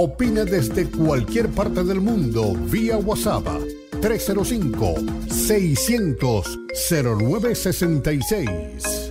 Opina desde cualquier parte del mundo vía WhatsApp 305-600-0966.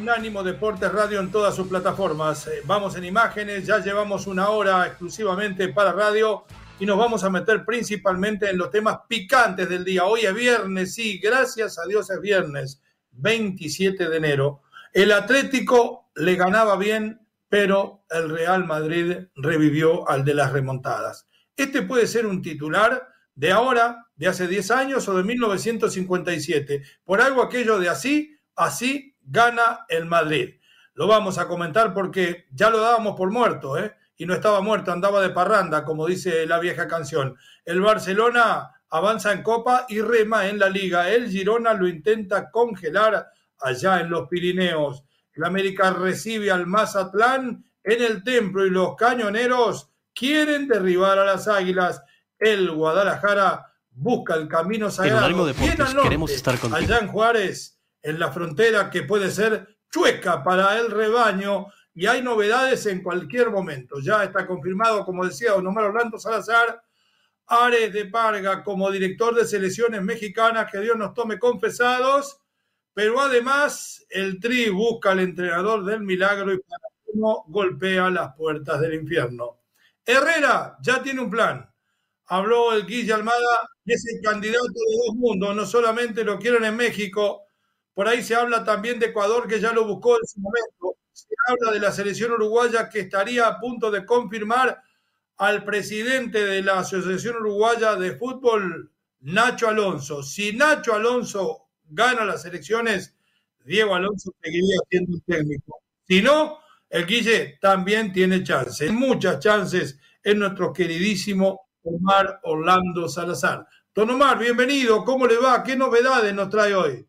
Unánimo Deportes Radio en todas sus plataformas. Eh, vamos en imágenes, ya llevamos una hora exclusivamente para radio y nos vamos a meter principalmente en los temas picantes del día. Hoy es viernes, sí, gracias a Dios es viernes, 27 de enero. El Atlético le ganaba bien, pero el Real Madrid revivió al de las remontadas. Este puede ser un titular de ahora, de hace 10 años o de 1957. Por algo aquello de así, así gana el Madrid. Lo vamos a comentar porque ya lo dábamos por muerto, ¿eh? Y no estaba muerto, andaba de parranda, como dice la vieja canción. El Barcelona avanza en Copa y rema en la Liga. El Girona lo intenta congelar allá en los Pirineos. El América recibe al Mazatlán en el templo y los cañoneros quieren derribar a las águilas. El Guadalajara busca el camino sagrado. queremos estar Allá en Juárez en la frontera que puede ser chueca para el rebaño y hay novedades en cualquier momento. Ya está confirmado, como decía don Omar Orlando Salazar, Ares de Parga como director de selecciones mexicanas, que Dios nos tome confesados, pero además el Tri busca al entrenador del milagro y para uno golpea las puertas del infierno. Herrera ya tiene un plan. Habló el Guille Almada es el candidato de dos mundos. No solamente lo quieren en México, por ahí se habla también de Ecuador, que ya lo buscó en su momento. Se habla de la selección uruguaya que estaría a punto de confirmar al presidente de la Asociación Uruguaya de Fútbol, Nacho Alonso. Si Nacho Alonso gana las elecciones, Diego Alonso seguiría siendo técnico. Si no, el Guille también tiene chances, muchas chances en nuestro queridísimo Omar Orlando Salazar. Don Omar, bienvenido, ¿cómo le va? ¿Qué novedades nos trae hoy?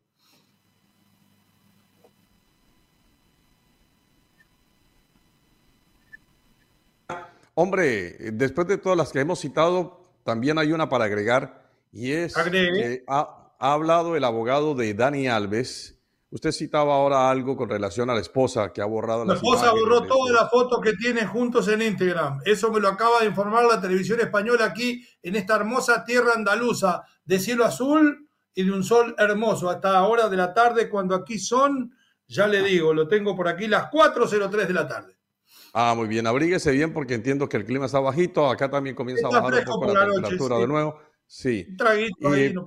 Hombre, después de todas las que hemos citado, también hay una para agregar y es que ha, hablado el abogado de Dani Alves. Usted citaba ahora algo con relación a la esposa que ha borrado la esposa borró todas las fotos que tienen juntos en Instagram. Eso me lo acaba de informar la televisión española aquí en esta hermosa tierra andaluza de cielo azul y de un sol hermoso hasta ahora de la tarde cuando aquí son, ya le digo, lo tengo por aquí las 4.03 de la tarde. Ah, muy bien, abríguese bien porque entiendo que el clima está bajito, acá también comienza a bajar un poco la, temperatura de nuevo. Sí.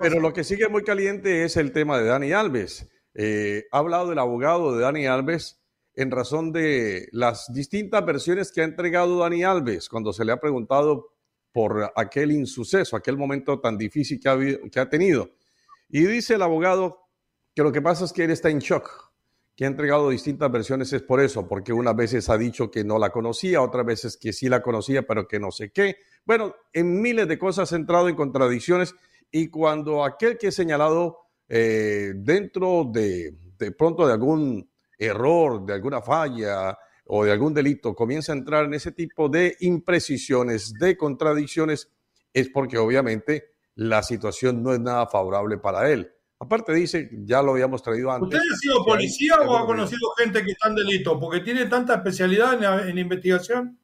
pero lo que sigue muy caliente es el tema de Dani Alves. Eh, ha hablado el abogado de Dani Alves en razón de las distintas versiones que ha entregado Dani Alves cuando se le ha preguntado por aquel insuceso, aquel momento tan difícil que ha, que ha tenido. Y dice el abogado que lo que pasa es que él está en shock, que ha entregado distintas versiones es por eso, porque unas veces ha dicho que no la conocía, otras veces que sí la conocía, pero que no sé qué. Bueno, en miles de cosas ha entrado en contradicciones y cuando aquel que he señalado eh, dentro de, de pronto de algún error, de alguna falla o de algún delito comienza a entrar en ese tipo de imprecisiones, de contradicciones, es porque obviamente la situación no es nada favorable para él. Aparte dice, ya lo habíamos traído antes. ¿Usted ha sido policía o ha conocido gente que está en delito? Porque tiene tanta especialidad en, investigación.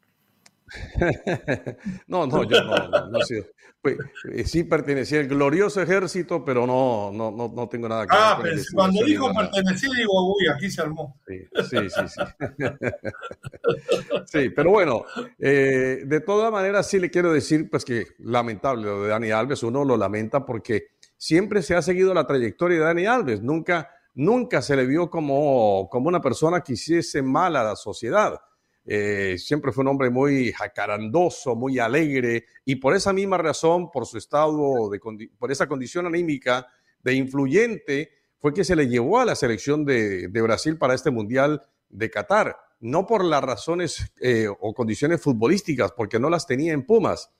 no, no, yo no, no, he sido. Pues, eh, sí pertenecía al glorioso ejército, pero no, no, no, no tengo nada que ver. Ah, pero cuando dijo pertenecía, digo, uy, aquí se armó. Sí, sí, sí. Sí, sí pero bueno, eh, de todas maneras sí le quiero decir, pues que lamentable lo de Dani Alves, uno lo lamenta porque siempre se ha seguido la trayectoria de Dani Alves, nunca, nunca se le vio como, como una persona que hiciese mal a la sociedad. Eh, siempre fue un hombre muy jacarandoso, muy alegre, y por esa misma razón, por su estado, de, por esa condición anímica de influyente, fue que se le llevó a la selección de, Brasil para este Mundial de Qatar, no por las razones eh, o condiciones futbolísticas, porque no las tenía en Pumas.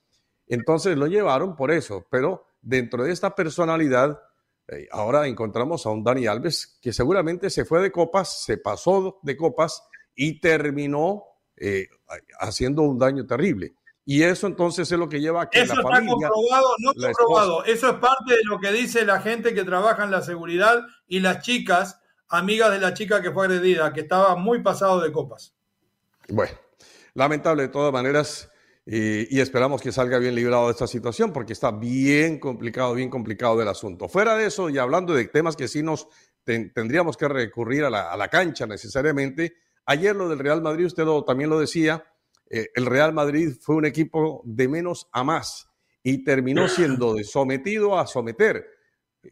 Entonces lo llevaron por eso, pero dentro de esta personalidad, eh, ahora encontramos a un Dani Alves que seguramente se fue de copas, se pasó de copas y terminó eh, haciendo un daño terrible. Y eso entonces es lo que lleva a que eso la está comprobado, no comprobado. Eso es parte de lo que dice la gente que trabaja en la seguridad y las chicas, amigas de la chica que fue agredida, que estaba muy pasado de copas. Bueno, lamentable de todas maneras. Y, esperamos que salga bien librado de esta situación porque está bien complicado, bien complicado el asunto. Fuera de eso, y hablando de temas que sí nos tendríamos que recurrir a la, a la cancha necesariamente, ayer lo del Real Madrid, usted también lo decía, eh, el Real Madrid fue un equipo de menos a más y terminó siendo de sometido a someter.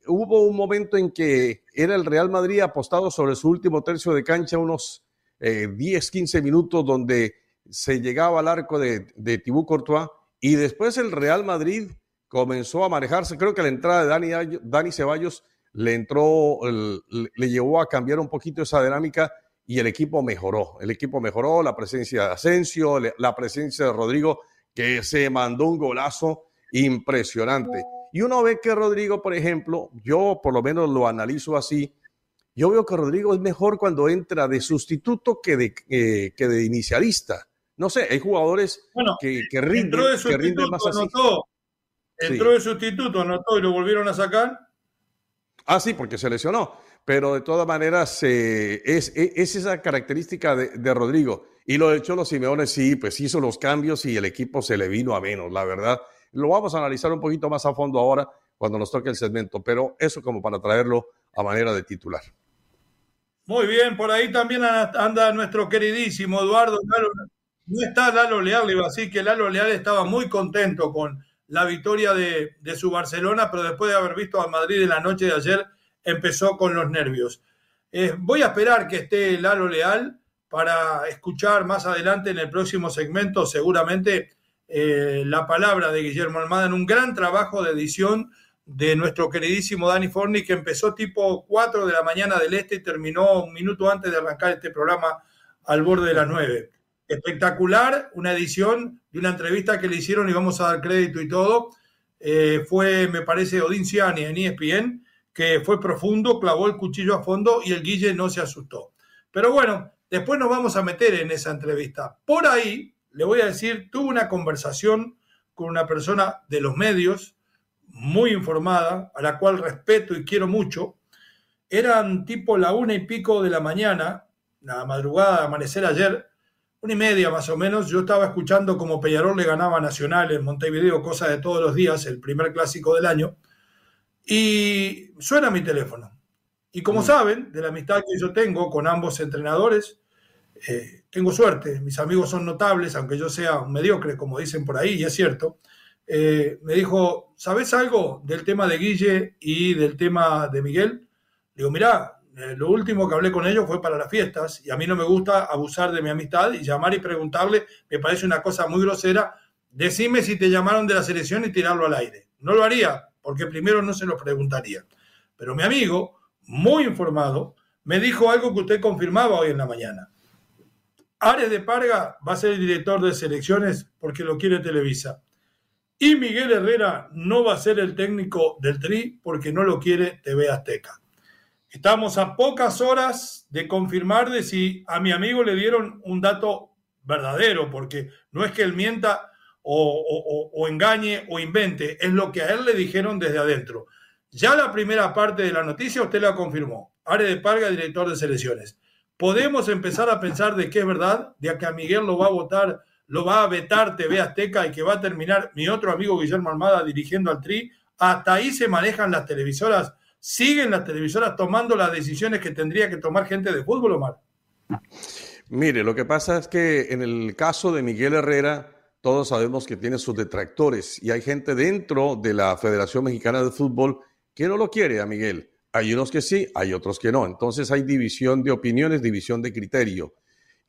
Hubo un momento en que era el Real Madrid apostado sobre su último tercio de cancha, unos 10, eh, 15 minutos donde se llegaba al arco de, de Tibú Courtois y después el Real Madrid comenzó a manejarse. Creo que la entrada de Dani, Dani Ceballos le entró, le llevó a cambiar un poquito esa dinámica y el equipo mejoró. El equipo mejoró, la presencia de Asensio, la presencia de Rodrigo, que se mandó un golazo impresionante. Y uno ve que Rodrigo, por ejemplo, yo por lo menos lo analizo así, yo veo que Rodrigo es mejor cuando entra de sustituto que de, eh, que de inicialista. No sé, hay jugadores que, que, rinden, que rinden más así. entró de sustituto, anotó y lo volvieron a sacar. Ah, sí, porque se lesionó pero de todas maneras eh, es, es, esa característica de, Rodrigo. Y lo de Cholo Simeone, sí, pues hizo los cambios y el equipo se le vino a menos, la verdad. Lo vamos a analizar un poquito más a fondo ahora cuando nos toque el segmento, pero eso como para traerlo a manera de titular. Muy bien, por ahí también anda nuestro queridísimo Eduardo. No está Lalo Leal, iba así que Lalo Leal estaba muy contento con la victoria de, de su Barcelona, pero después de haber visto a Madrid en la noche de ayer, empezó con los nervios. Eh, voy a esperar que esté Lalo Leal para escuchar más adelante en el próximo segmento seguramente eh, la palabra de Guillermo Almada en un gran trabajo de edición de nuestro queridísimo Dani Forni que empezó tipo 4 de la mañana del este y terminó un minuto antes de arrancar este programa al borde de las 9. Espectacular, una edición de una entrevista que le hicieron y vamos a dar crédito y todo. Eh, fue, me parece, Odin Ciani en ESPN que fue profundo, clavó el cuchillo a fondo y el Guille no se asustó. Pero bueno, después nos vamos a meter en esa entrevista. Por ahí, le voy a decir, tuve una conversación con una persona de los medios, muy informada, a la cual respeto y quiero mucho. Eran tipo la una y pico de la mañana, la madrugada amanecer ayer, una y media más o menos, yo estaba escuchando como Peñarol le ganaba a Nacional en Montevideo, cosa de todos los días, el primer clásico del año, y suena mi teléfono. Y como mm. saben, de la amistad que yo tengo con ambos entrenadores, eh, tengo suerte. Mis amigos son notables, aunque yo sea un mediocre, como dicen por ahí, y es cierto. Eh, me dijo, ¿sabes algo del tema de Guille y del tema de Miguel? Digo, mirá, eh, lo último que hablé con ellos fue para las fiestas y a mí no me gusta abusar de mi amistad y llamar y preguntarle, me parece una cosa muy grosera. Decime si te llamaron de la selección y tirarlo al aire. No lo haría, porque primero no se lo preguntaría. Pero mi amigo, muy informado, me dijo algo que usted confirmaba hoy en la mañana. Ares de Parga va a ser el director de selecciones porque lo quiere Televisa. Y Miguel Herrera no va a ser el técnico del Tri porque no lo quiere TV Azteca. Estamos a pocas horas de confirmar de si a mi amigo le dieron un dato verdadero, porque no es que él mienta o, engañe o invente, es lo que a él le dijeron desde adentro. Ya la primera parte de la noticia usted la confirmó. Are de Parga, director de selecciones. Podemos empezar a pensar de que es verdad, de que a Miguel lo va a votar, lo va a vetar TV Azteca y que va a terminar mi otro amigo Guillermo Almada dirigiendo al Tri. Hasta ahí se manejan las televisoras. ¿Siguen las televisoras tomando las decisiones que tendría que tomar gente de fútbol, Omar? Mire, lo que pasa es que en el caso de Miguel Herrera, todos sabemos que tiene sus detractores y hay gente dentro de la Federación Mexicana de Fútbol que no lo quiere a Miguel, Hay unos que sí, hay otros que no. Entonces hay división de opiniones, división de criterio.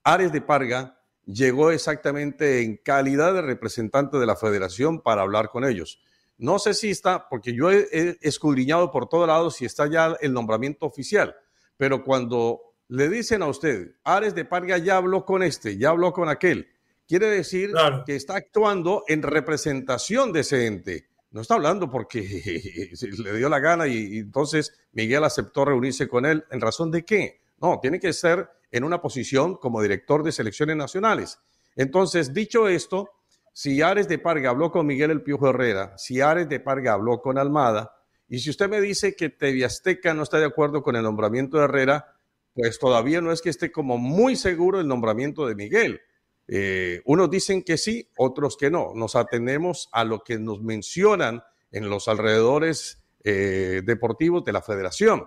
Ares de Parga llegó exactamente en calidad de representante de la federación para hablar con ellos. No sé si está, porque yo he, escudriñado por todos lados si está ya el nombramiento oficial, pero cuando le dicen a usted, Ares de Parga ya habló con este, ya habló con aquel, quiere decir que está actuando en representación de ese ente. No está hablando porque le dio la gana y, y entonces Miguel aceptó reunirse con él. ¿En razón de qué? No, tiene que ser en una posición como director de selecciones nacionales. Entonces, dicho esto, si Ares de Parga habló con Miguel El Piojo Herrera, si Ares de Parga habló con Almada, y si usted me dice que Teviasteca no está de acuerdo con el nombramiento de Herrera, pues todavía no es que esté como muy seguro el nombramiento de Miguel. Eh, unos dicen que sí, otros que no. Nos atenemos a lo que nos mencionan en los alrededores eh, deportivos de la federación.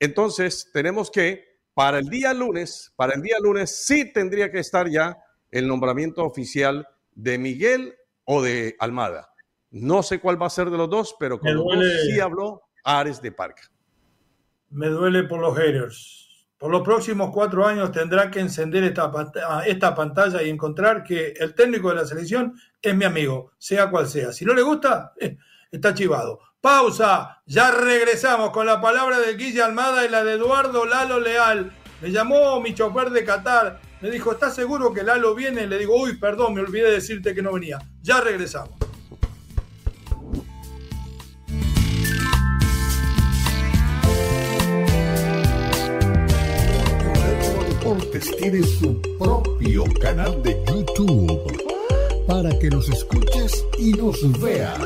Entonces, tenemos que para el día lunes, para el día lunes sí tendría que estar ya el nombramiento oficial de Miguel o de Almada. No sé cuál va a ser de los dos, pero con los dos sí habló Ares de Parca. Me duele por los haters. Por los próximos cuatro años tendrá que encender esta, esta pantalla y encontrar que el técnico de la selección es mi amigo, sea cual sea. Si no le gusta, eh, está chivado. Pausa, ya regresamos con la palabra de Guille Almada y la de Eduardo Lalo Leal. Me llamó mi chofer de Qatar, me dijo, ¿estás seguro que Lalo viene? Le digo, uy, perdón, me olvidé de decirte que no venía. Ya regresamos. Deportes tiene su propio canal de YouTube para que nos escuches y nos veas.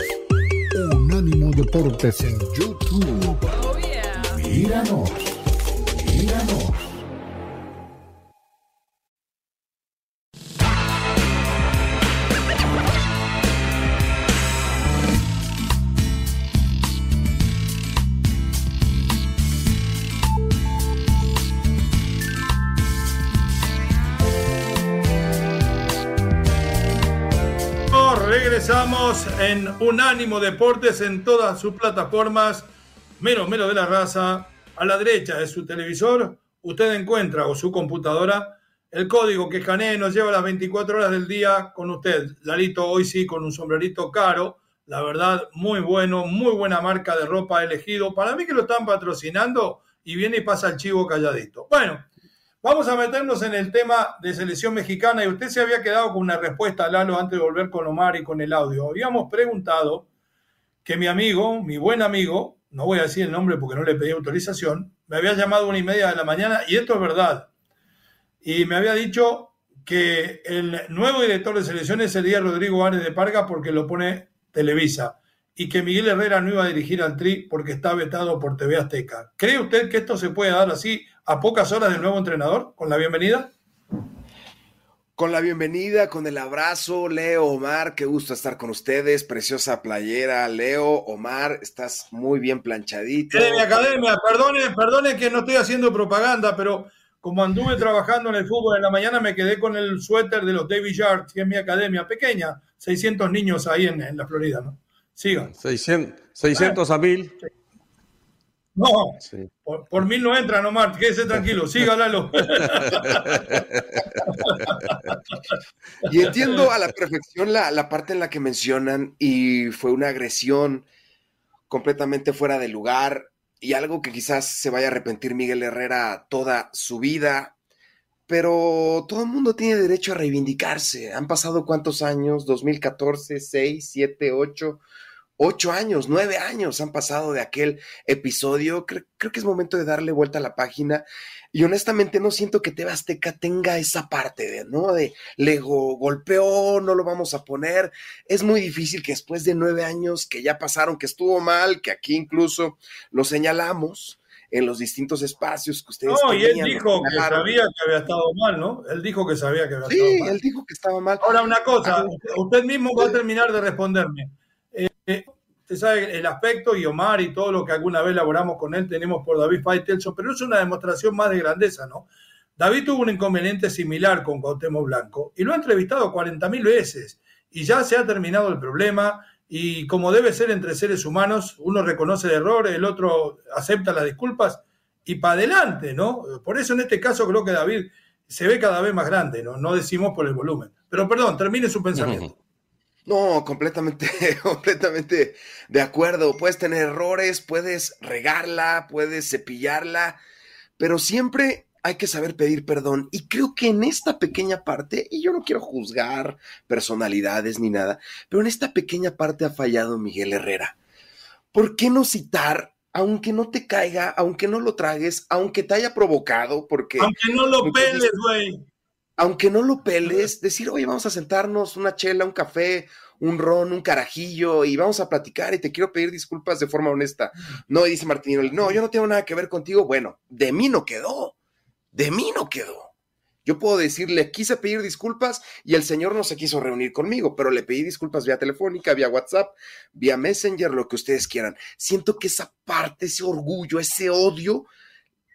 Unánimo Deportes en YouTube. Oh, míranos, míranos. En Unánimo Deportes en todas sus plataformas, menos menos de la raza. A la derecha de su televisor, usted encuentra o su computadora el código que escanee nos lleva las 24 horas del día con usted. Lalito, hoy sí, con un sombrerito caro. La verdad, muy bueno, muy buena marca de ropa elegido. Para mí que lo están patrocinando y viene y pasa el chivo calladito. Bueno, Vamos a meternos en el tema de selección mexicana y usted se había quedado con una respuesta, Lalo, antes de volver con Omar y con el audio. Habíamos preguntado que mi amigo, mi buen amigo, no voy a decir el nombre porque no le pedí autorización, me había llamado una y media de la mañana y esto es verdad. Y me había dicho que el nuevo director de selecciones sería Rodrigo Árez de Parga porque lo pone Televisa y que Miguel Herrera no iba a dirigir al Tri porque está vetado por TV Azteca. ¿Cree usted que esto se puede dar así a pocas horas del nuevo entrenador, con la bienvenida? Con la bienvenida, con el abrazo, Leo, Omar, qué gusto estar con ustedes, preciosa playera, Leo, Omar, estás muy bien planchadito. De mi academia, perdone, perdone que no estoy haciendo propaganda, pero como anduve trabajando en el fútbol en la mañana, me quedé con el suéter de los David Yards, que es mi academia pequeña, 600 niños ahí en, la Florida, ¿no? Sigan. 600, 600 a mil. No, por, mil no entra, nomás, quédese tranquilo, siga y entiendo a la perfección la, la, parte en la que mencionan y fue una agresión completamente fuera de lugar y algo que quizás se vaya a arrepentir Miguel Herrera toda su vida, pero todo el mundo tiene derecho a reivindicarse. Han pasado cuántos años, 2014, 6, 7, 8 ocho años, nueve años han pasado de aquel episodio. Creo, que es momento de darle vuelta a la página. Y honestamente no siento que Teba Azteca tenga esa parte de, ¿no? De le golpeó, no lo vamos a poner. Es muy difícil que después de nueve años que ya pasaron, que estuvo mal, que aquí incluso lo señalamos en los distintos espacios que ustedes No, y él dijo que sabía que había estado mal, ¿no? Él dijo que sabía que había estado mal. Sí, él dijo que estaba mal. Ahora, una cosa, usted mismo va a terminar de responderme. Eh, usted sabe el aspecto y Omar y todo lo que alguna vez elaboramos con él tenemos por David Faitelson, pero es una demostración más de grandeza, ¿no? David tuvo un inconveniente similar con Cuauhtémoc Blanco y lo ha entrevistado 40.000 veces y ya se ha terminado el problema y como debe ser entre seres humanos, uno reconoce el error, el otro acepta las disculpas y para adelante, ¿no? Por eso en este caso creo que David se ve cada vez más grande, ¿no? No decimos por el volumen. Pero perdón, termine su pensamiento. No, completamente, completamente de acuerdo. Puedes tener errores, puedes regarla, puedes cepillarla, pero siempre hay que saber pedir perdón. Y creo que en esta pequeña parte, y yo no quiero juzgar personalidades ni nada, pero en esta pequeña parte ha fallado Miguel Herrera. ¿Por qué no citar, aunque no te caiga, aunque no lo tragues, aunque te haya provocado? Porque. Aunque no lo peles, güey. Aunque no lo peles, decir, oye, vamos a sentarnos, una chela, un café, un ron, un carajillo, y vamos a platicar y te quiero pedir disculpas de forma honesta. No, dice Martín, no, yo no tengo nada que ver contigo. Bueno, de mí no quedó de mí no quedó. Yo puedo decirle, quise pedir disculpas y el señor no se quiso reunir conmigo, pero le pedí disculpas vía telefónica, vía WhatsApp, vía Messenger, lo que ustedes quieran. Siento que esa parte, ese orgullo, ese odio,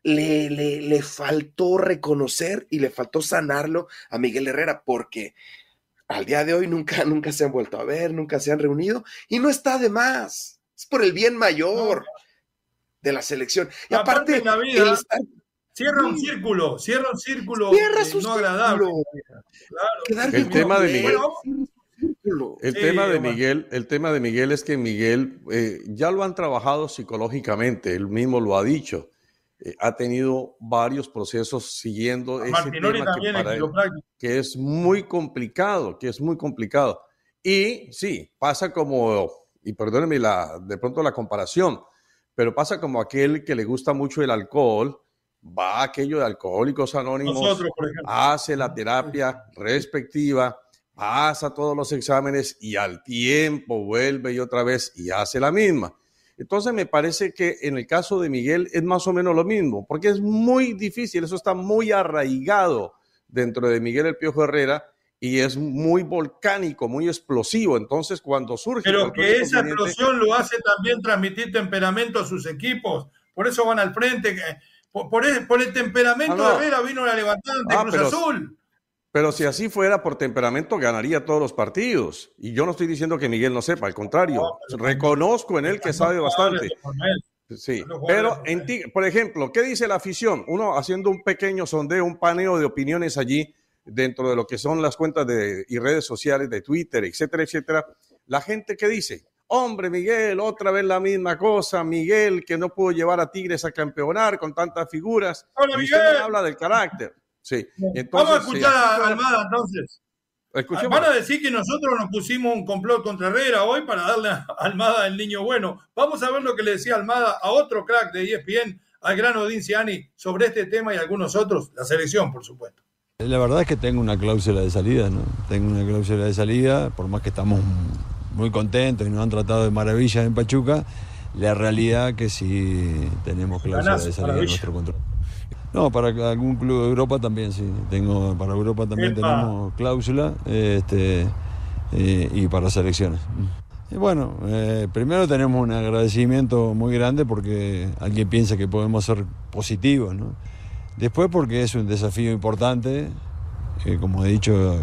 le, le, le faltó reconocer y le faltó sanarlo a Miguel Herrera, porque al día de hoy nunca, nunca se han vuelto a ver, nunca se han reunido y no está de más. Es por el bien mayor de la selección. Y aparte, Cierra un círculo, cierra un círculo cierra eh, no agradable. el tema de Miguel. El tema de Miguel, el tema de Miguel es que Miguel eh, ya lo han trabajado psicológicamente, él mismo lo ha dicho. Eh, ha tenido varios procesos siguiendo ese tema que, que es muy complicado, que es muy complicado. Y sí, pasa como, y perdónenme la, de pronto la comparación, pero pasa como aquel que le gusta mucho el alcohol, va a aquello de Alcohólicos Anónimos, hace la terapia respectiva, pasa todos los exámenes y al tiempo vuelve y otra vez y hace la misma. Entonces me parece que en el caso de Miguel es más o menos lo mismo, porque es muy difícil, eso está muy arraigado dentro de Miguel el Piojo Herrera y es muy volcánico, muy explosivo. Entonces cuando surge... Pero que esa explosión lo hace también transmitir temperamento a sus equipos, por eso van al frente por, el, temperamento de Herrera vino la levantada ante ah, Cruz Azul. Pero si así fuera por temperamento, ganaría todos los partidos. Y yo no estoy diciendo que Miguel no sepa, al contrario, reconozco en él que sabe bastante. Sí, pero en ti, por ejemplo, ¿qué dice la afición? Uno haciendo un pequeño sondeo, un paneo de opiniones allí dentro de lo que son las cuentas de, y redes sociales de Twitter, etcétera, etcétera. La gente ¿qué dice, Hombre, Miguel, otra vez la misma cosa. Miguel, que no pudo llevar a Tigres a campeonar con tantas figuras. Hola, Miguel. habla del carácter. Sí. Vamos a escuchar a Almada entonces. Van a decir que nosotros nos pusimos un complot contra Herrera hoy para darle a Almada el niño bueno. Vamos a ver lo que le decía Almada a otro crack de ESPN, al gran Odín Ciani, sobre este tema y algunos otros, la selección, por supuesto. La verdad es que tengo una cláusula de salida, ¿no? Tengo una cláusula de salida, por más que estamos muy contentos y nos han tratado de maravilla en Pachuca, la realidad que sí tenemos cláusula de salida en nuestro control. No, para algún club de Europa también, sí. Tengo, para Europa también tenemos cláusula este, eh, y para selecciones. Y bueno, eh, primero tenemos un agradecimiento muy grande porque alguien piensa que podemos ser positivos, ¿no? Después porque es un desafío importante, eh, como he dicho,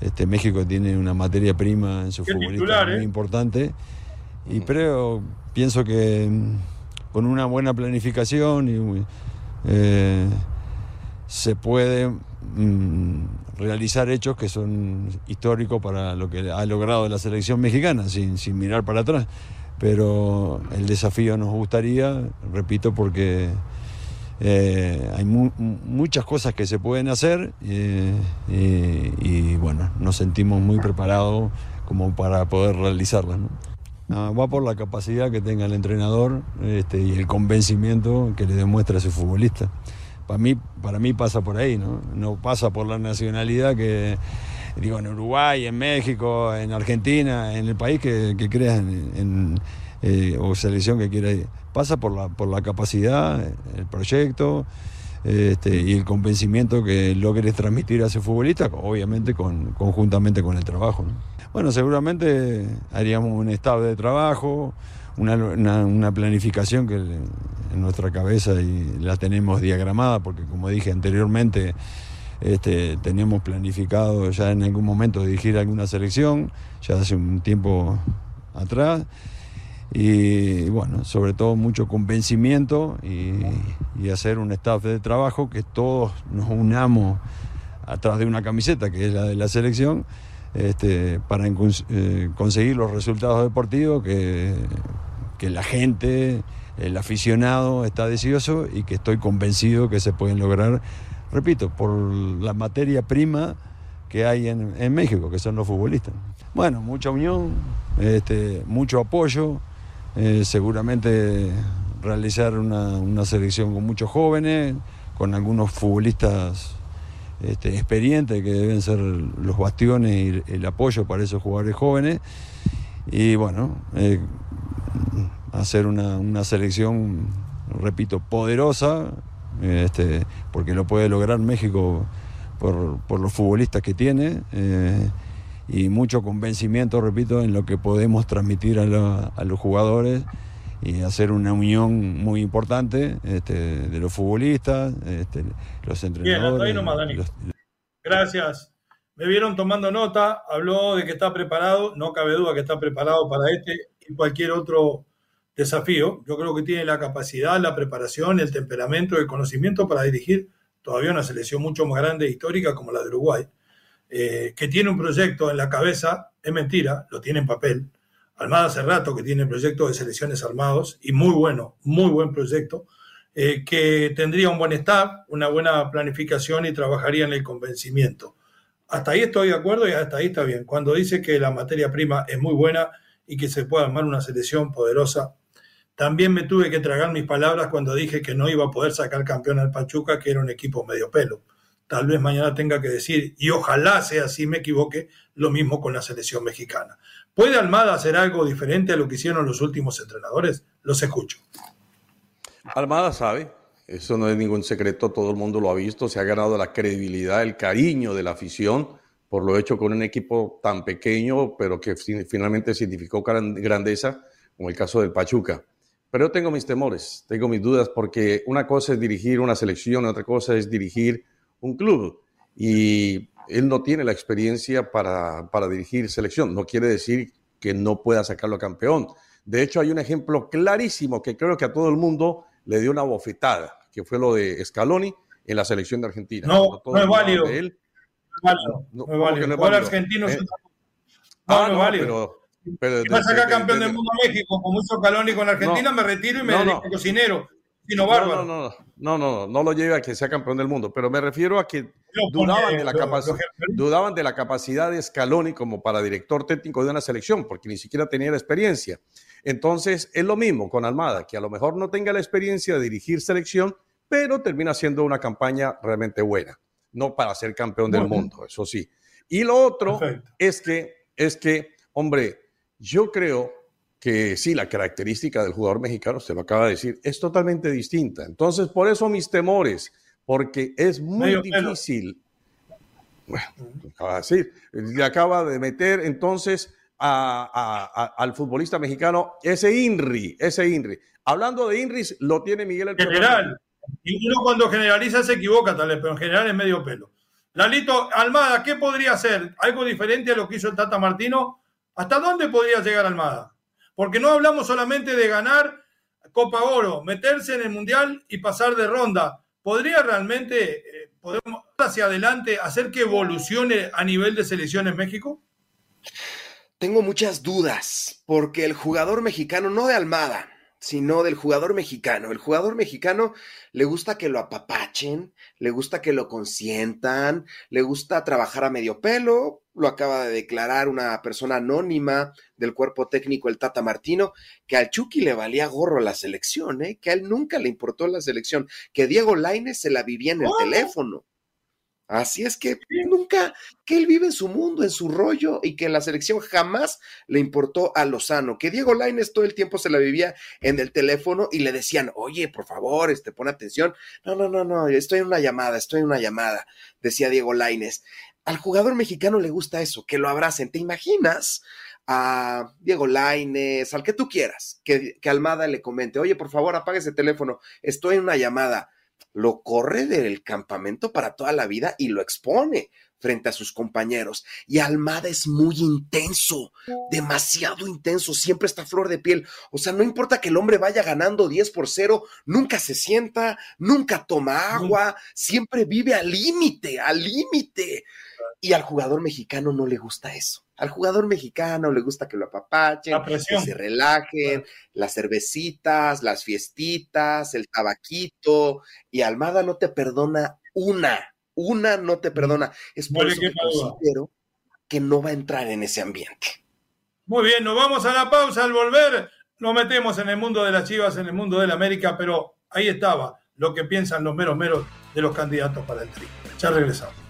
este, México tiene una materia prima en su futbolista muy ¿eh? importante. Y creo, pienso que mm, con una buena planificación eh, se puede mm, realizar hechos que son históricos para lo que ha logrado la selección mexicana, sin, sin mirar para atrás. Pero el desafío nos gustaría, repito, porque eh, hay muchas cosas que se pueden hacer eh, y, bueno, nos sentimos muy preparados como para poder realizarlas. Va por la capacidad que tenga el entrenador este, y el convencimiento que le demuestra a su futbolista. Para mí, para mí pasa por ahí, ¿no? No pasa por la nacionalidad que, digo, en Uruguay, en México, en Argentina, en el país que, creas en, eh, o selección que quiera ir pasa por la, por la capacidad, el proyecto este, y el convencimiento que logres transmitir a ese futbolista, obviamente con, conjuntamente con el trabajo. Bueno, seguramente haríamos un estado de trabajo, una, planificación que en nuestra cabeza y la tenemos diagramada, porque como dije anteriormente, este, teníamos planificado ya en algún momento dirigir alguna selección, ya hace un tiempo atrás. Y bueno, sobre todo mucho convencimiento y, hacer un staff de trabajo que todos nos unamos atrás de una camiseta que es la de la selección este, para eh, conseguir los resultados deportivos que, que la gente, el aficionado está deseoso y que estoy convencido que se pueden lograr, repito, por la materia prima que hay en, México, que son los futbolistas. Bueno, mucha unión, este, mucho apoyo, eh, seguramente realizar una, selección con muchos jóvenes, con algunos futbolistas este, experientes que deben ser los bastiones y el apoyo para esos jugadores jóvenes. Y bueno, eh, hacer una, selección, repito, poderosa, este, porque lo puede lograr México por, los futbolistas que tiene eh, y mucho convencimiento, repito, en lo que podemos transmitir a, los jugadores y hacer una unión muy importante este, de los futbolistas, este, los entrenadores. Bien, Gracias. Me vieron tomando nota, habló de que está preparado, no cabe duda que está preparado para este y cualquier otro desafío. Yo creo que tiene la capacidad, la preparación, el temperamento, el conocimiento para dirigir todavía una selección mucho más grande e histórica como la de Uruguay, eh, que tiene un proyecto en la cabeza, es mentira, lo tiene en papel. Almada hace rato que tiene proyecto de selecciones armados y muy bueno, muy buen proyecto, eh, que tendría un buen staff, una buena planificación y trabajaría en el convencimiento. Hasta ahí estoy de acuerdo y hasta ahí está bien. Cuando dice que la materia prima es muy buena y que se puede armar una selección poderosa, también me tuve que tragar mis palabras cuando dije que no iba a poder sacar campeón al Pachuca, que era un equipo medio pelo. Tal vez mañana tenga que decir, y ojalá sea así, me equivoque, lo mismo con la selección mexicana. ¿Puede Almada hacer algo diferente a lo que hicieron los últimos entrenadores? Los escucho. Almada sabe, eso no es ningún secreto, todo el mundo lo ha visto, se ha ganado la credibilidad, el cariño de la afición por lo hecho con un equipo tan pequeño, pero que finalmente significó grandeza, como el caso del Pachuca. Pero yo tengo mis temores, tengo mis dudas, porque una cosa es dirigir una selección, otra cosa es dirigir un club. Y él no tiene la experiencia para, para dirigir selección. No quiere decir que no pueda sacarlo campeón. De hecho, hay un ejemplo clarísimo que creo que a todo el mundo le dio una bofetada, que fue lo de Scaloni en la selección de Argentina. No, no, es válido. No es válido. No, es válido. No, es argentino ¿Eh? no, no, es válido. Pero si va a sacar campeón del mundo a México, como hizo Caloni con Argentina, me retiro y me dedico cocinero. Bárbaro. No, no, no, no, no, lo lleve a que sea campeón del mundo, pero me refiero a que dudaban, de la dudaban de la capacidad de Scaloni como para director técnico de una selección, porque ni siquiera tenía la experiencia. Entonces, es lo mismo con Almada, que a lo mejor no tenga la experiencia de dirigir selección, pero termina siendo una campaña realmente buena, no para ser campeón del mundo, eso sí. Y lo otro es que, es que, hombre, yo creo que sí, la característica del jugador mexicano, se lo acaba de decir, es totalmente distinta. Entonces, por eso mis temores, porque es muy difícil. Bueno, acaba de decir, le acaba de meter entonces al futbolista mexicano ese INRI, ese INRI. Hablando de INRI, lo tiene Miguel el General. Y uno cuando generaliza se equivoca, tal vez, pero en general es medio pelo. Lalito, Almada, ¿qué podría hacer? ¿Algo diferente a lo que hizo el Tata Martino? ¿Hasta dónde podría llegar Almada? Porque no hablamos solamente de ganar Copa Oro, meterse en el Mundial y pasar de ronda. ¿Podría realmente, eh, podemos hacia adelante, hacer que evolucione a nivel de selección en México? Tengo muchas dudas, porque el jugador mexicano, no de Almada, sino del jugador mexicano. El jugador mexicano le gusta que lo apapachen, le gusta que lo consientan, le gusta trabajar a medio pelo, lo acaba de declarar una persona anónima del cuerpo técnico, el Tata Martino, que al Chucky le valía gorro la selección, ¿eh? que a él nunca le importó la selección, que Diego Laines se la vivía en el teléfono. Así es que nunca, que él vive en su mundo, en su rollo, y que en la selección jamás le importó a Lozano, que Diego Laines todo el tiempo se la vivía en el teléfono y le decían, oye, por favor, este, pon atención. No, no, no, no, estoy en una llamada, estoy en una llamada, decía Diego Laines. Al jugador mexicano le gusta eso, que lo abracen. ¿Te imaginas? a Diego Laines, al que tú quieras, que, que Almada le comente, oye, por favor, apague ese teléfono, estoy en una llamada lo corre del campamento para toda la vida y lo expone frente a sus compañeros. Y Almada es muy intenso, demasiado intenso, siempre está flor de piel. O sea, no importa que el hombre vaya ganando 10 por 0, nunca se sienta, nunca toma agua, siempre vive al límite, al límite. Y al jugador mexicano no le gusta eso. Al jugador mexicano le gusta que lo apapachen, que se relajen, las cervecitas, las fiestitas, el tabaquito. Y Almada no te perdona una una no te perdona. Es por eso que considero que no va a entrar en ese ambiente. Muy bien, nos vamos a la pausa. Al volver, nos metemos en el mundo de las chivas, en el mundo de la América, pero ahí estaba lo que piensan los meros meros de los candidatos para el tri. Ya regresamos.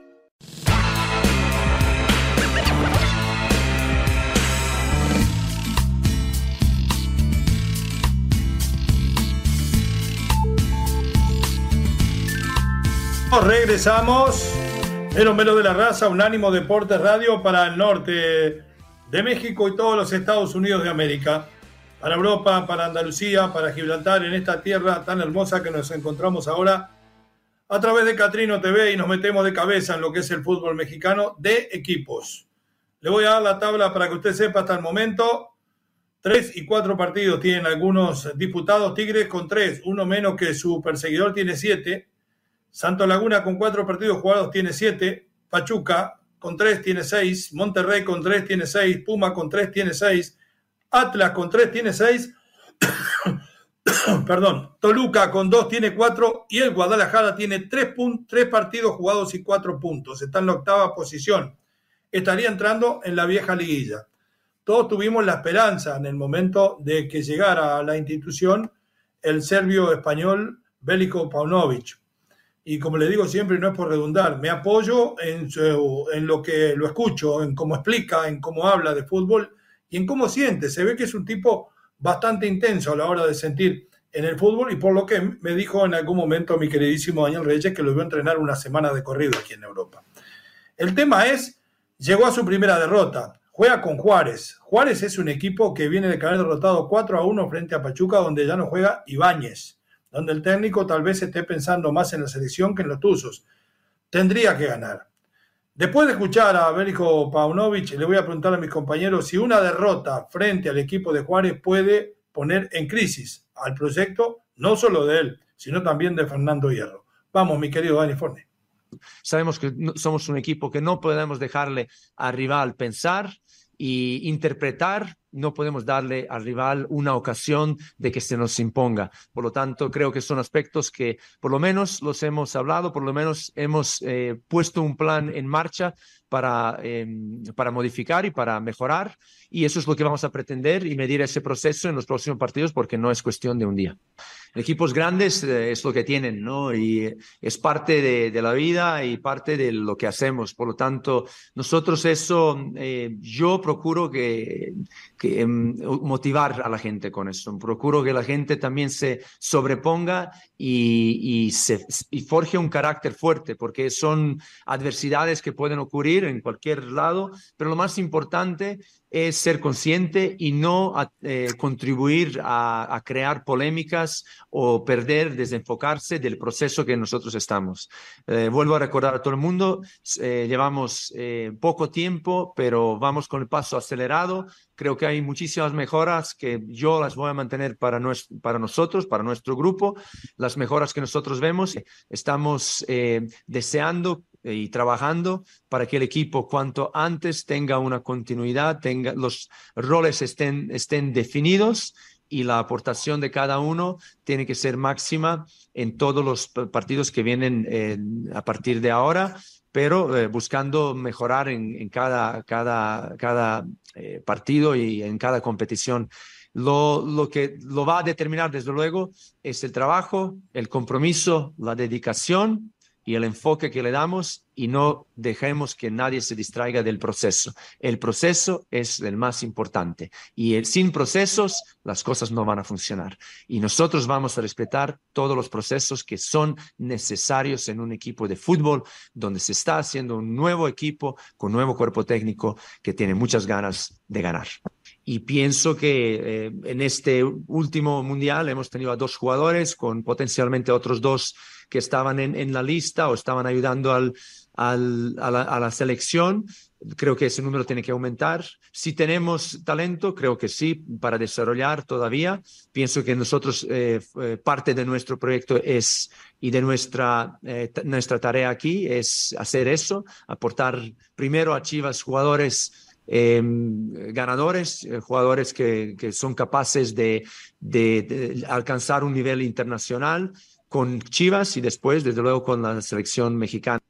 Regresamos. Mero Mero de la Raza, Unánimo Deportes Radio para el norte de México y todos los Estados Unidos de América. Para Europa, para Andalucía, para Gibraltar, en esta tierra tan hermosa que nos encontramos ahora a través de Catrino TV y nos metemos de cabeza en lo que es el fútbol mexicano de equipos. Le voy a dar la tabla para que usted sepa hasta el momento. Tres y cuatro partidos tienen algunos disputados. Tigres con tres, uno menos que su perseguidor tiene siete. Santo Laguna con cuatro partidos jugados tiene siete. Pachuca con tres tiene seis. Monterrey con tres tiene seis. Puma con tres tiene seis. Atlas con tres tiene seis. Perdón. Toluca con dos tiene cuatro. Y el Guadalajara tiene tres, tres partidos jugados y cuatro puntos. Está en la octava posición. Estaría entrando en la vieja liguilla. Todos tuvimos la esperanza en el momento de que llegara a la institución el serbio español Bélico Paunovic y como le digo siempre, no es por redundar, me apoyo en, en lo que lo escucho, en cómo explica, en cómo habla de fútbol y en cómo siente. Se ve que es un tipo bastante intenso a la hora de sentir en el fútbol y por lo que me dijo en algún momento mi queridísimo Daniel Reyes que lo vio entrenar una semana de corrido aquí en Europa. El tema es, llegó a su primera derrota, juega con Juárez. Juárez es un equipo que viene de caer derrotado 4 a 1 frente a Pachuca donde ya no juega Ibáñez donde el técnico tal vez esté pensando más en la selección que en los Tuzos. Tendría que ganar. Después de escuchar a Bélico Paunovic, le voy a preguntar a mis compañeros si una derrota frente al equipo de Juárez puede poner en crisis al proyecto, no solo de él, sino también de Fernando Hierro. Vamos, mi querido Dani. Sabemos que somos un equipo que no podemos dejarle al rival pensar y interpretar no podemos darle al rival una ocasión de que se nos imponga. Por lo tanto, creo que son aspectos que por lo menos los hemos hablado, por lo menos hemos eh, puesto un plan en marcha para, em, para modificar y para mejorar. Y eso es lo que vamos a pretender y medir ese proceso en los próximos partidos porque no es cuestión de un día. Equipos grandes eh, es lo que tienen, ¿no? Y es parte de, la vida y parte de lo que hacemos. Por lo tanto, nosotros eso, eh, yo procuro que, que em, motivar a la gente con eso. Procuro que la gente también se sobreponga y, y, se, y forje un carácter fuerte porque son adversidades que pueden ocurrir en cualquier lado, pero lo más importante es ser consciente y no eh, contribuir a, crear polémicas o perder, desenfocarse del proceso que nosotros estamos. Eh, vuelvo a recordar a todo el mundo, eh, llevamos poco tiempo, pero vamos con el paso acelerado. Creo que hay muchísimas mejoras que yo las voy a mantener para, para nosotros, para nuestro grupo, las mejoras que nosotros vemos. Estamos deseando y trabajando para que el equipo cuanto antes tenga una continuidad, tenga los roles estén, estén definidos y la aportación de cada uno tiene que ser máxima en todos los partidos que vienen a partir de ahora, pero eh, buscando mejorar en, cada, cada, cada eh, partido y en cada competición. Lo, lo, que lo va a determinar, desde luego, es el trabajo, el compromiso, la dedicación y el enfoque que le damos y no dejemos que nadie se distraiga del proceso. El proceso es el más importante y sin procesos las cosas no van a funcionar. Y nosotros vamos a respetar todos los procesos que son necesarios en un equipo de fútbol donde se está haciendo un nuevo equipo con nuevo cuerpo técnico que tiene muchas ganas de ganar. Y pienso que eh, en este último mundial hemos tenido a dos jugadores con potencialmente otros dos que estaban en, la lista o estaban ayudando al, a, la, selección. Creo que ese número tiene que aumentar. Si tenemos talento, creo que sí, para desarrollar todavía. Pienso que nosotros, eh, eh, parte de nuestro proyecto es y de nuestra, eh, nuestra tarea aquí es hacer eso, aportar primero a Chivas jugadores em, ganadores, jugadores que, que, son capaces de, de, alcanzar un nivel internacional, con Chivas y después, desde luego, con la selección mexicana.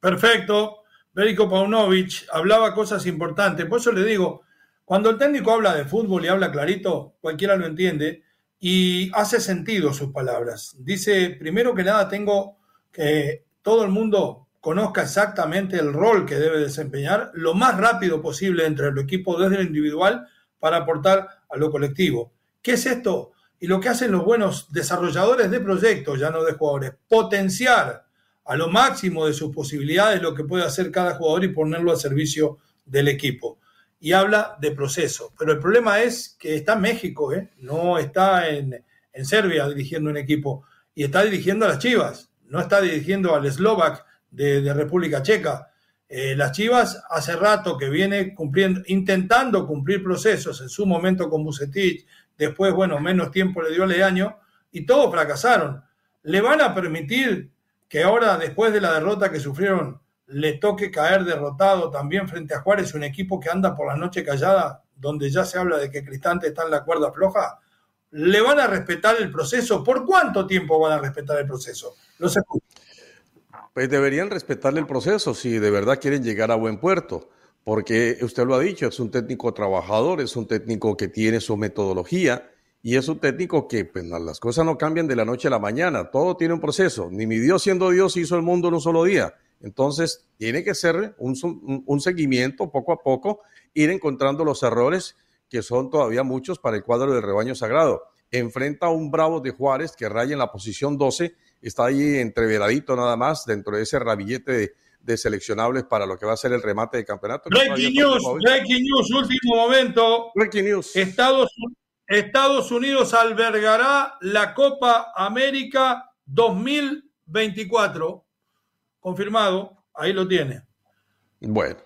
Perfecto. Berico Paunovic hablaba cosas importantes. Por eso le digo, cuando el técnico habla de fútbol y habla clarito, cualquiera lo entiende y hace sentido sus palabras. Dice, primero que nada, tengo que todo el mundo conozca exactamente el rol que debe desempeñar lo más rápido posible entre el equipo desde lo individual para aportar a lo colectivo. ¿Qué es esto? Y lo que hacen los buenos desarrolladores de proyectos, ya no de jugadores, potenciar a lo máximo de sus posibilidades lo que puede hacer cada jugador y ponerlo al servicio del equipo. Y habla de proceso. Pero el problema es que está en México, ¿eh? no está en, Serbia dirigiendo un equipo y está dirigiendo a las Chivas, no está dirigiendo al Slovak de, República Checa. Eh, las Chivas hace rato que viene cumpliendo, intentando cumplir procesos, en su momento con Bucetich, después, bueno, menos tiempo le dio Leaño, y todos fracasaron. ¿Le van a permitir que ahora, después de la derrota que sufrieron, le toque caer derrotado también frente a Juárez, un equipo que anda por la noche callada, donde ya se habla de que Cristante está en la cuerda floja? ¿Le van a respetar el proceso? ¿Por cuánto tiempo van a respetar el proceso? Los Pues deberían respetarle el proceso si de verdad quieren llegar a buen puerto porque usted lo ha dicho, es un técnico trabajador, es un técnico que tiene su metodología y es un técnico que pues, las cosas no cambian de la noche a la mañana, todo tiene un proceso. Ni mi Dios siendo Dios hizo el mundo en un solo día. Entonces, tiene que ser un, seguimiento poco a poco, ir encontrando los errores que son todavía muchos para el cuadro del rebaño sagrado. Enfrenta a un Bravo de Juárez que raya en la posición 12, está ahí entreveradito nada más dentro de ese rabillete de de seleccionables para lo que va a ser el remate de campeonato. Breaking news, breaking news, último momento. Breaking news. Estados, Estados Unidos albergará la Copa América 2024. Confirmado, ahí lo tiene. Bueno.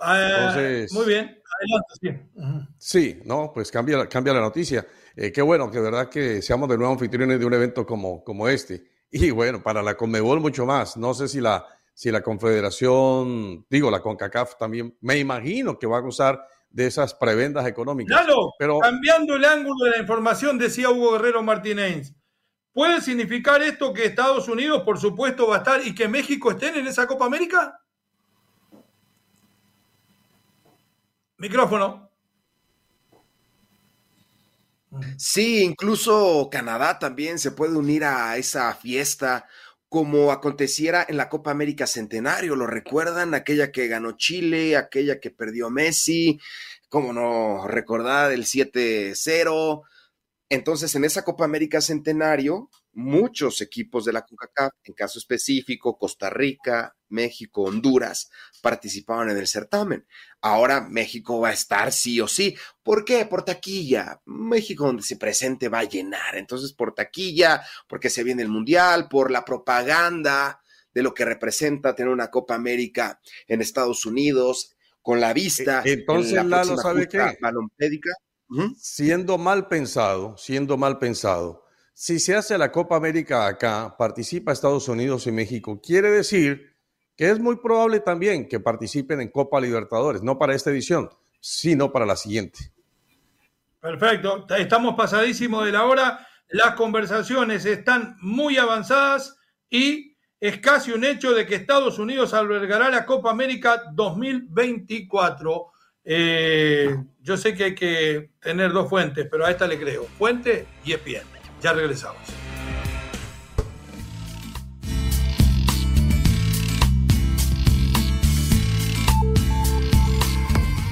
Eh, muy bien, adelante. Sí. sí, no, pues cambia, cambia la noticia. Eh, qué bueno que verdad que seamos de nuevo anfitriones de un evento como, como este. Y bueno, para la Conmebol mucho más. No sé si la si la Confederación, digo, la CONCACAF también, me imagino que va a gozar de esas prebendas económicas. Claro, pero cambiando el ángulo de la información, decía Hugo Guerrero Martínez, ¿puede significar esto que Estados Unidos, por supuesto, va a estar y que México estén en esa Copa América? Micrófono. Sí, incluso Canadá también se puede unir a esa fiesta como aconteciera en la Copa América Centenario. ¿Lo recuerdan? Aquella que ganó Chile, aquella que perdió Messi, como no recordar el 7-0. Entonces, en esa Copa América Centenario, muchos equipos de la CONCACAF, en caso específico, Costa Rica, México, Honduras, participaban en el certamen. Ahora México va a estar sí o sí. ¿Por qué? Por taquilla. México donde se presente va a llenar. Entonces, por taquilla, porque se viene el Mundial, por la propaganda de lo que representa tener una Copa América en Estados Unidos, con la vista. Entonces, en la ¿sabe qué? Siendo mal pensado, siendo mal pensado, si se hace la Copa América acá, participa Estados Unidos y México, quiere decir que es muy probable también que participen en Copa Libertadores, no para esta edición, sino para la siguiente. Perfecto, estamos pasadísimos de la hora, las conversaciones están muy avanzadas y es casi un hecho de que Estados Unidos albergará la Copa América 2024. Eh, yo sé que hay que tener dos fuentes, pero a esta le creo. Fuente y ESPN. Ya regresamos.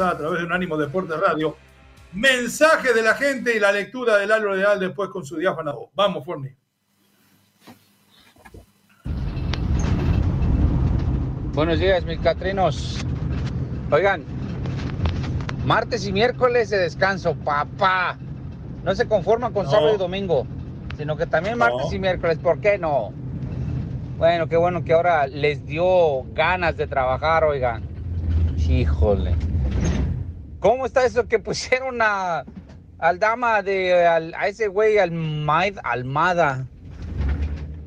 A través de un ánimo Deporte Radio. Mensaje de la gente y la lectura del álbum ideal después con su diáfana Vamos, Forni. Buenos días, mis catrinos. Oigan, martes y miércoles de descanso, papá. No se conforman con sábado y domingo, sino que también martes y miércoles. ¿Por qué no? Bueno, qué bueno que ahora les dio ganas de trabajar, oigan. Híjole. ¿Cómo está eso que pusieron a, al dama de, a ese güey, al Maid Almada,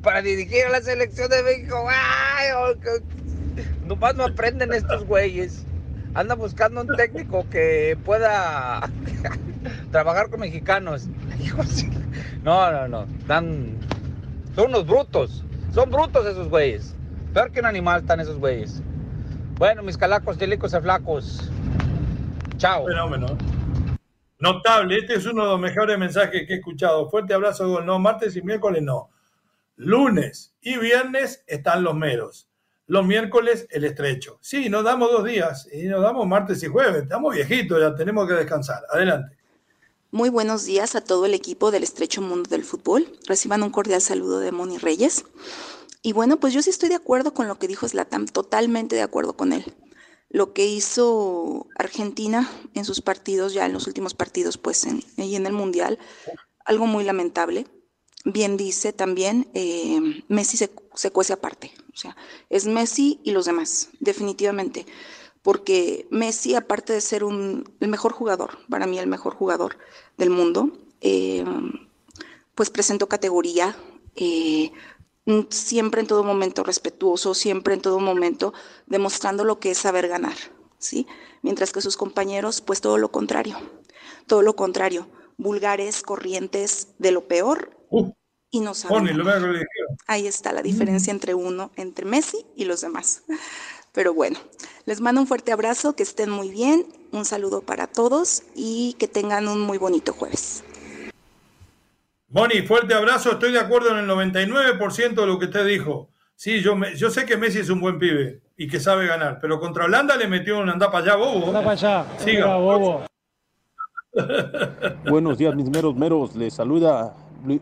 para dirigir a la selección de México? ¡Ay! Oh, nomás no aprenden estos güeyes. Anda buscando un técnico que pueda trabajar con mexicanos. No, no, no. Son unos brutos. Son brutos esos güeyes. Peor que un animal están esos güeyes. Bueno, mis calacos, delicos y flacos. Chao. Fenómeno. Notable, este es uno de los mejores mensajes que he escuchado. Fuerte abrazo, no, martes y miércoles no. Lunes y viernes están los meros. Los miércoles el estrecho. Sí, nos damos dos días y nos damos martes y jueves. Estamos viejitos, ya tenemos que descansar. Adelante. Muy buenos días a todo el equipo del estrecho mundo del fútbol. Reciban un cordial saludo de Moni Reyes. Y bueno, pues yo sí estoy de acuerdo con lo que dijo Slatam, totalmente de acuerdo con él lo que hizo Argentina en sus partidos, ya en los últimos partidos, pues en, y en el Mundial, algo muy lamentable. Bien dice también, eh, Messi se, se, cuece aparte, o sea, es Messi y los demás, definitivamente, porque Messi, aparte de ser un, el mejor jugador, para mí el mejor jugador del mundo, eh, pues presentó categoría, eh, siempre en todo momento respetuoso, siempre en todo momento demostrando lo que es saber ganar, ¿sí? Mientras que sus compañeros, pues todo lo contrario, todo lo contrario, vulgares, corrientes de lo peor uh, y no saben. Ahí está la diferencia entre uno, entre Messi y los demás. Pero bueno, les mando un fuerte abrazo, que estén muy bien, un saludo para todos y que tengan un muy bonito jueves. Moni, fuerte abrazo. Estoy de acuerdo en el 99% de lo que usted dijo. Sí, yo, yo sé que Messi es un buen pibe y que sabe ganar, pero contra Holanda le metió un anda para allá, bobo. Anda para allá. Siga, bobo. Buenos días, mis meros meros. Les saluda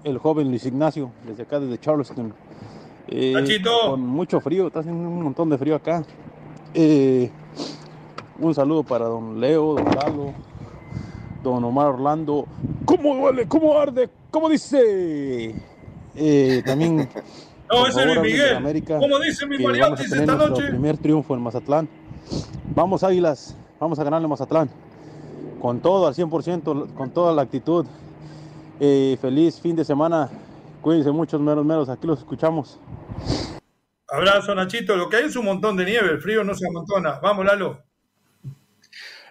el joven Luis Ignacio, desde acá, desde Charleston. Eh, con mucho frío, está haciendo un montón de frío acá. Eh, un saludo para don Leo, don Lalo, don Omar Orlando. ¿Cómo duele? ¿Cómo arde? ¿Cómo dice? Eh, también. no, ese es Miguel. América, ¿Cómo dice mi Mariachi esta noche? primer triunfo en Mazatlán. Vamos, Águilas. Vamos a ganarle Mazatlán. Con todo, al 100%, con toda la actitud. Eh, feliz fin de semana. Cuídense muchos meros meros. Aquí los escuchamos. Abrazo, Nachito. Lo que hay es un montón de nieve. El frío no se amontona. Vamos, Lalo.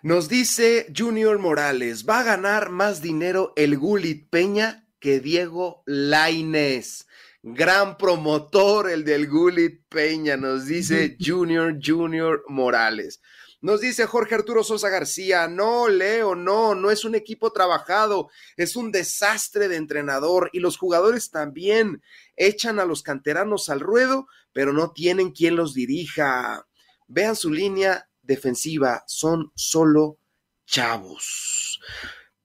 Nos dice Junior Morales, va a ganar más dinero el Gulit Peña que Diego Laines. Gran promotor el del Gulit Peña, nos dice Junior Junior Morales. Nos dice Jorge Arturo Sosa García, no, Leo, no, no es un equipo trabajado, es un desastre de entrenador y los jugadores también echan a los canteranos al ruedo, pero no tienen quien los dirija. Vean su línea defensiva, son solo chavos.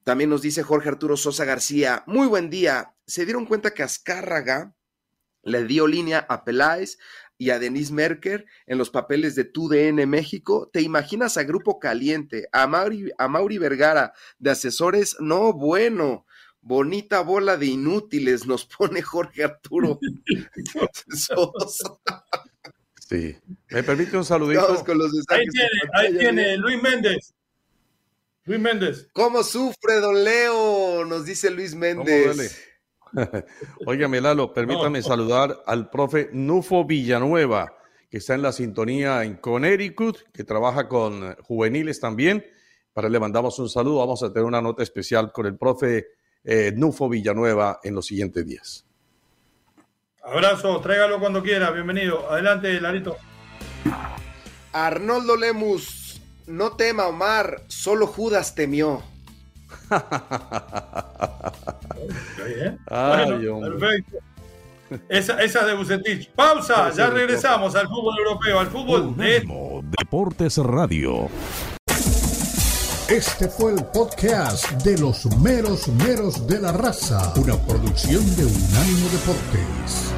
También nos dice Jorge Arturo Sosa García, muy buen día. ¿Se dieron cuenta que Azcárraga le dio línea a Peláez, y a Denise Merker en los papeles de TUDN México. ¿Te imaginas a Grupo Caliente, a Mauri, a Mauri Vergara de asesores? No, bueno. Bonita bola de inútiles nos pone Jorge Arturo. sí. ¿Me permite un saludito? ahí tiene, ahí tiene Luis Méndez. Luis Méndez. ¿Cómo sufre Don Leo? Nos dice Luis Méndez. Óigame, Lalo, permítame saludar al profe Nufo Villanueva, que está en la sintonía en Connecticut, que trabaja con juveniles también. Para él le mandamos un saludo. Vamos a tener una nota especial con el profe eh, Nufo Villanueva en los siguientes días. Abrazo, tráigalo cuando quiera. Bienvenido. Adelante, Larito. Arnoldo Lemus, no tema, Omar, solo Judas temió. perfecto. Esa, esa de Bucetich. Pausa, ya regresamos al fútbol europeo, al fútbol de... Deportes Radio. Este fue el podcast de los meros meros de la raza, una producción de Unánimo Deportes.